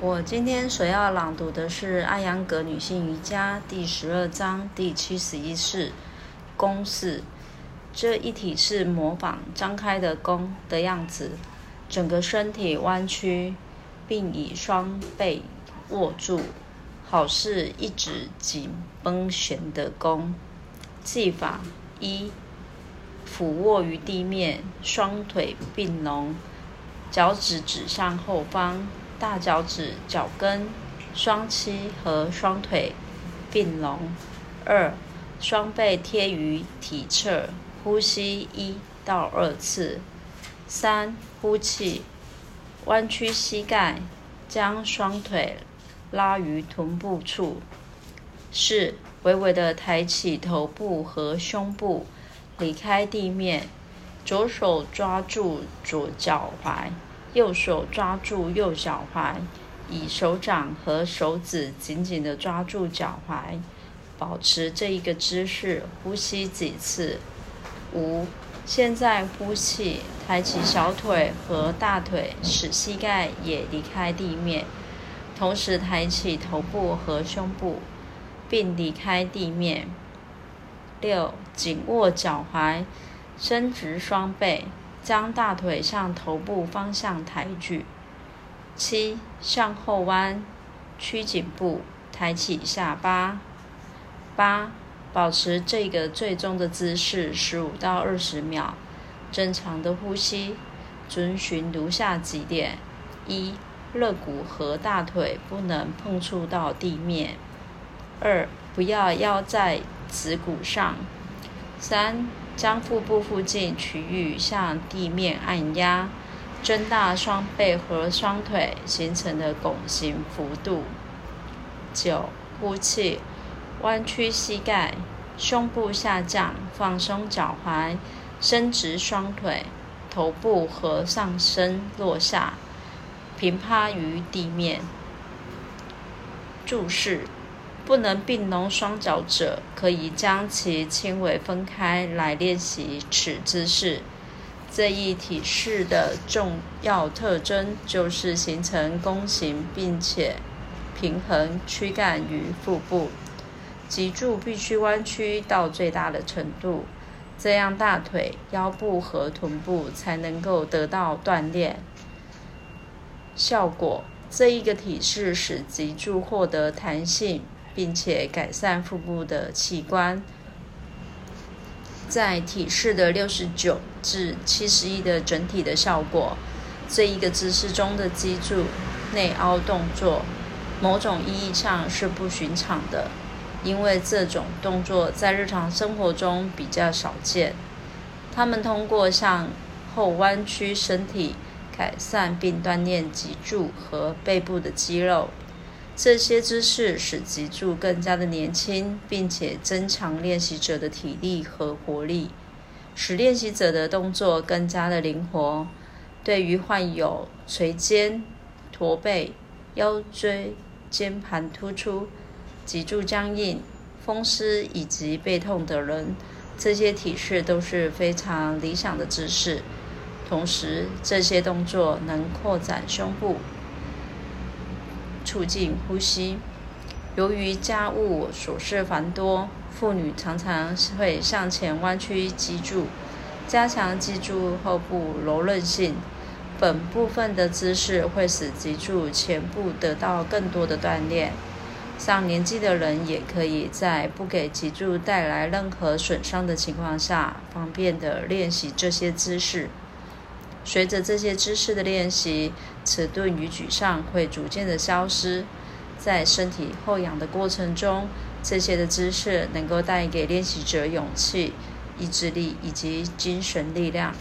我今天所要朗读的是《阿扬格女性瑜伽》第十二章第七十一式弓式。这一体式模仿张开的弓的样子，整个身体弯曲，并以双背握住，好似一指紧绷弦的弓。技法一：俯卧于地面，双腿并拢，脚趾指向后方。大脚趾、脚跟、双膝和双腿并拢。二，双背贴于体侧，呼吸一到二次。三，呼气，弯曲膝盖，将双腿拉于臀部处。四，微微的抬起头部和胸部，离开地面，左手抓住左脚踝。右手抓住右脚踝，以手掌和手指紧紧地抓住脚踝，保持这一个姿势，呼吸几次。五，现在呼气，抬起小腿和大腿，使膝盖也离开地面，同时抬起头部和胸部，并离开地面。六，紧握脚踝，伸直双背。将大腿向头部方向抬举。七，向后弯，屈颈部，抬起下巴。八，保持这个最终的姿势十五到二十秒，正常的呼吸。遵循如下几点：一，肋骨和大腿不能碰触到地面；二，不要腰在耻骨上；三。将腹部附近区域向地面按压，增大双背和双腿形成的拱形幅度。九，呼气，弯曲膝盖，胸部下降，放松脚踝，伸直双腿，头部和上身落下，平趴于地面。注释。不能并拢双脚者，可以将其轻微分开来练习此姿势。这一体式的重要特征就是形成弓形，并且平衡躯干与腹部，脊柱必须弯曲到最大的程度，这样大腿、腰部和臀部才能够得到锻炼。效果：这一个体式使脊柱获得弹性。并且改善腹部的器官，在体式的六十九至七十一的整体的效果，这一个姿势中的脊柱内凹动作，某种意义上是不寻常的，因为这种动作在日常生活中比较少见。他们通过向后弯曲身体，改善并锻炼脊柱和背部的肌肉。这些姿势使脊柱更加的年轻，并且增强练习者的体力和活力，使练习者的动作更加的灵活。对于患有垂肩、驼背、腰椎间盘突出、脊柱僵硬、风湿以及背痛的人，这些体式都是非常理想的姿势。同时，这些动作能扩展胸部。促进呼吸。由于家务琐事繁多，妇女常常会向前弯曲脊柱，加强脊柱后部柔韧性。本部分的姿势会使脊柱前部得到更多的锻炼。上年纪的人也可以在不给脊柱带来任何损伤的情况下，方便地练习这些姿势。随着这些姿势的练习，迟钝与沮丧会逐渐的消失。在身体后仰的过程中，这些的姿势能够带给练习者勇气、意志力以及精神力量。